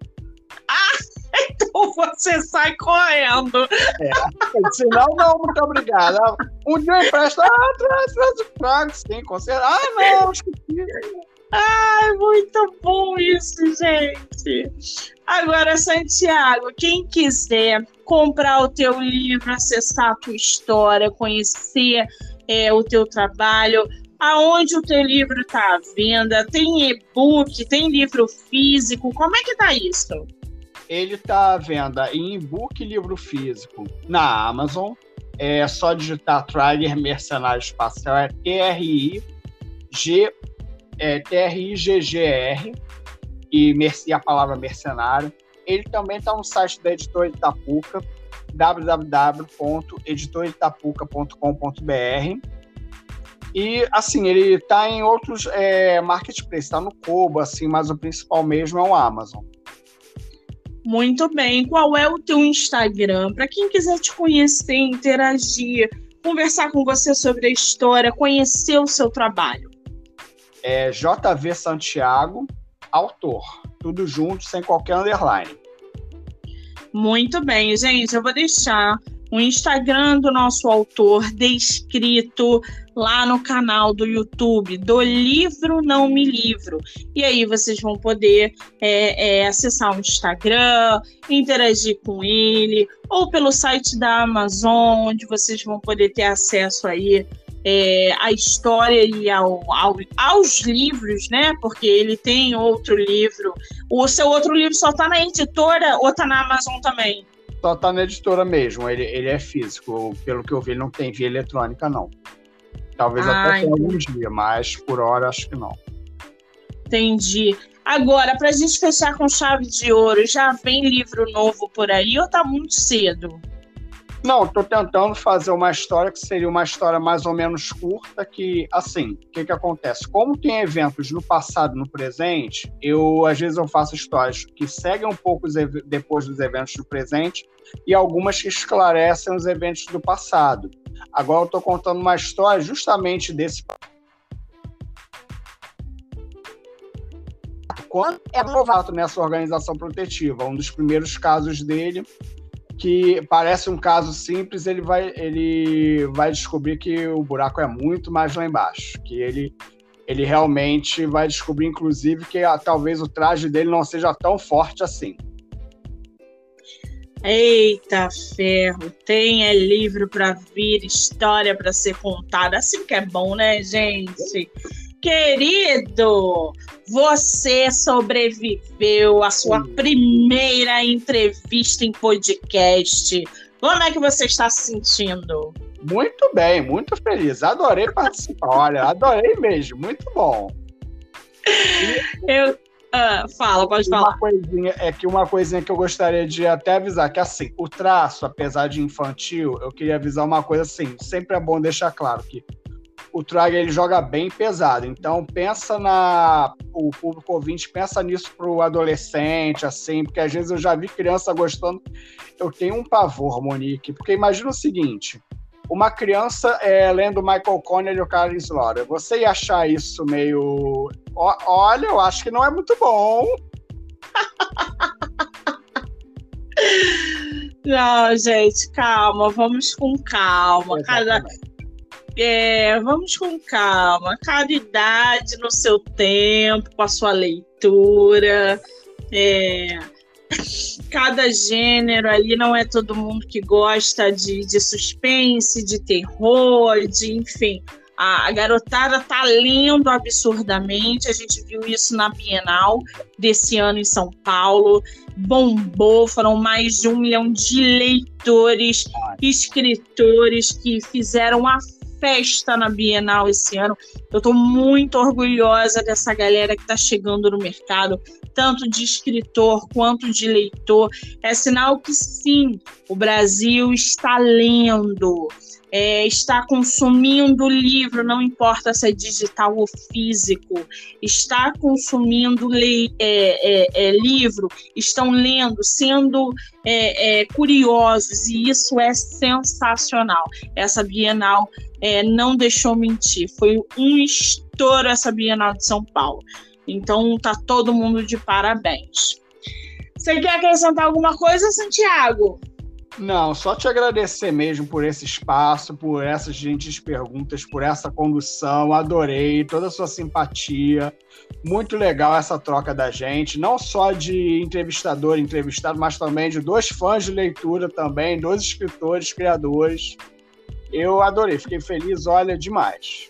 Então você sai correndo. É. Senão, não, muito obrigado. Um dia eu empresto, ah, traz, traz o trago, sim, com certeza. Ah, não, esqueci. Ai, muito bom isso, gente. Agora, Santiago, quem quiser comprar o teu livro, acessar a tua história, conhecer é, o teu trabalho, aonde o teu livro está à venda? Tem e-book, tem livro físico? Como é que tá isso? Ele está à venda em e-book e livro físico na Amazon. É só digitar Trigger Mercenário Espacial, é T-R-I-G é, TRIGGR e, e a palavra mercenário. Ele também está no site da Editora Itapuca, www.editoritapuca.com.br. E, assim, ele está em outros é, marketplaces, está no Kobo, assim, mas o principal mesmo é o Amazon. Muito bem. Qual é o teu Instagram? Para quem quiser te conhecer, interagir, conversar com você sobre a história, conhecer o seu trabalho é JV Santiago, autor. Tudo junto, sem qualquer underline. Muito bem, gente. Eu vou deixar o Instagram do nosso autor descrito lá no canal do YouTube do Livro Não Me Livro. E aí vocês vão poder é, é, acessar o Instagram, interagir com ele, ou pelo site da Amazon, onde vocês vão poder ter acesso aí é, a história e ao, ao, aos livros, né? Porque ele tem outro livro. O seu outro livro só está na editora ou está na Amazon também? Só está na editora mesmo. Ele, ele é físico. Pelo que eu vi, ele não tem via eletrônica, não. Talvez ah, até tenha algum dia, mas por hora acho que não. Entendi. Agora, para a gente fechar com chave de ouro, já vem livro novo por aí ou tá muito cedo? Não, estou tentando fazer uma história que seria uma história mais ou menos curta, que, assim, o que, que acontece? Como tem eventos no passado e no presente, eu, às vezes, eu faço histórias que seguem um pouco depois dos eventos do presente e algumas que esclarecem os eventos do passado. Agora eu estou contando uma história justamente desse quando é novato nessa organização protetiva. Um dos primeiros casos dele que parece um caso simples, ele vai, ele vai descobrir que o buraco é muito mais lá embaixo, que ele, ele realmente vai descobrir, inclusive, que a, talvez o traje dele não seja tão forte assim. Eita ferro, tem é livro para vir, história para ser contada, assim que é bom, né, gente? Querido, você sobreviveu à sua primeira entrevista em podcast. Como é que você está se sentindo? Muito bem, muito feliz. Adorei participar. Olha, adorei mesmo. Muito bom. Eu, ah, fala, pode uma falar. Coisinha, é que uma coisinha que eu gostaria de até avisar, que assim, o traço, apesar de infantil, eu queria avisar uma coisa assim, sempre é bom deixar claro que o Trager ele joga bem pesado. Então pensa na o público ouvinte pensa nisso pro adolescente assim, porque às vezes eu já vi criança gostando. Eu tenho um pavor, Monique, porque imagina o seguinte: uma criança é, lendo Michael Conner e o Carlos Laura. Você ia achar isso meio, olha, eu acho que não é muito bom. Não, gente, calma, vamos com calma. Cada, é, vamos com calma, cada idade no seu tempo, com a sua leitura. É, cada gênero ali, não é todo mundo que gosta de, de suspense, de terror, de enfim. A, a garotada tá lendo absurdamente. A gente viu isso na Bienal desse ano em São Paulo. Bombou, foram mais de um milhão de leitores, escritores que fizeram a festa na Bienal esse ano. Eu estou muito orgulhosa dessa galera que está chegando no mercado, tanto de escritor quanto de leitor. É sinal que sim, o Brasil está lendo é, está consumindo livro, não importa se é digital ou físico, está consumindo é, é, é livro, estão lendo, sendo é, é, curiosos, e isso é sensacional. Essa Bienal não deixou mentir, foi um estouro essa Bienal de São Paulo. Então tá todo mundo de parabéns. Você quer acrescentar alguma coisa, Santiago? Não, só te agradecer mesmo por esse espaço, por essas gentis perguntas, por essa condução. Adorei toda a sua simpatia. Muito legal essa troca da gente, não só de entrevistador entrevistado, mas também de dois fãs de leitura também, dois escritores, criadores. Eu adorei, fiquei feliz, olha, demais.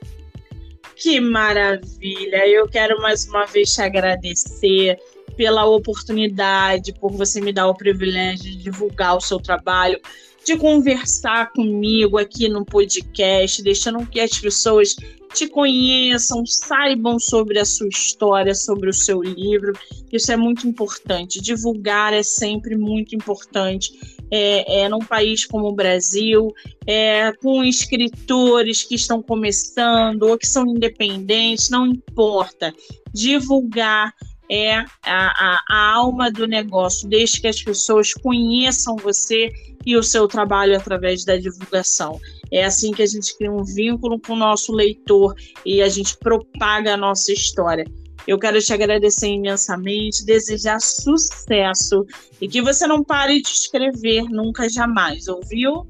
Que maravilha! Eu quero mais uma vez te agradecer pela oportunidade, por você me dar o privilégio de divulgar o seu trabalho, de conversar comigo aqui no podcast, deixando que as pessoas te conheçam, saibam sobre a sua história, sobre o seu livro. Isso é muito importante. Divulgar é sempre muito importante. É, é num país como o Brasil, é, com escritores que estão começando ou que são independentes, não importa. Divulgar é a, a, a alma do negócio, desde que as pessoas conheçam você e o seu trabalho através da divulgação. É assim que a gente cria um vínculo com o nosso leitor e a gente propaga a nossa história. Eu quero te agradecer imensamente, desejar sucesso e que você não pare de escrever nunca jamais, ouviu?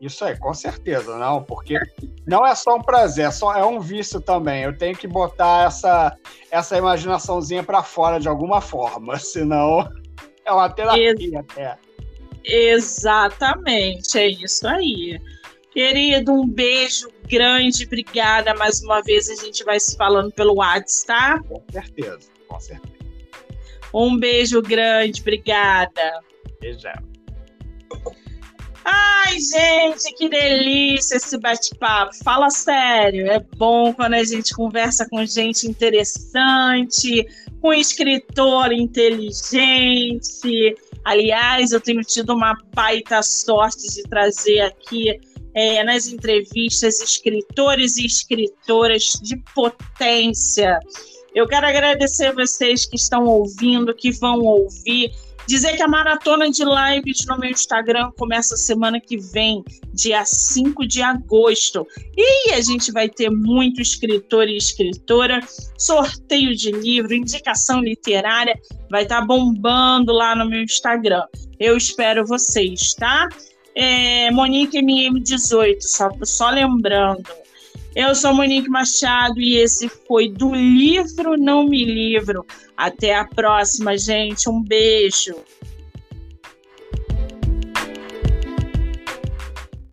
Isso aí, com certeza, não, porque não é só um prazer, é, só, é um vício também. Eu tenho que botar essa, essa imaginaçãozinha para fora de alguma forma, senão é uma terapia Ex até. Exatamente, é isso aí. Querido, um beijo grande, obrigada mais uma vez. A gente vai se falando pelo WhatsApp, tá? Com certeza, com certeza. Um beijo grande, obrigada. Beijão. Ai, gente, que delícia esse bate-papo. Fala sério, é bom quando a gente conversa com gente interessante, com escritor inteligente. Aliás, eu tenho tido uma baita sorte de trazer aqui é, nas entrevistas escritores e escritoras de potência. Eu quero agradecer vocês que estão ouvindo, que vão ouvir. Dizer que a maratona de lives no meu Instagram começa semana que vem, dia 5 de agosto. E a gente vai ter muito escritor e escritora, sorteio de livro, indicação literária, vai estar tá bombando lá no meu Instagram. Eu espero vocês, tá? É, Monique MM18, só, só lembrando. Eu sou Monique Machado e esse foi do livro Não Me Livro. Até a próxima, gente. Um beijo.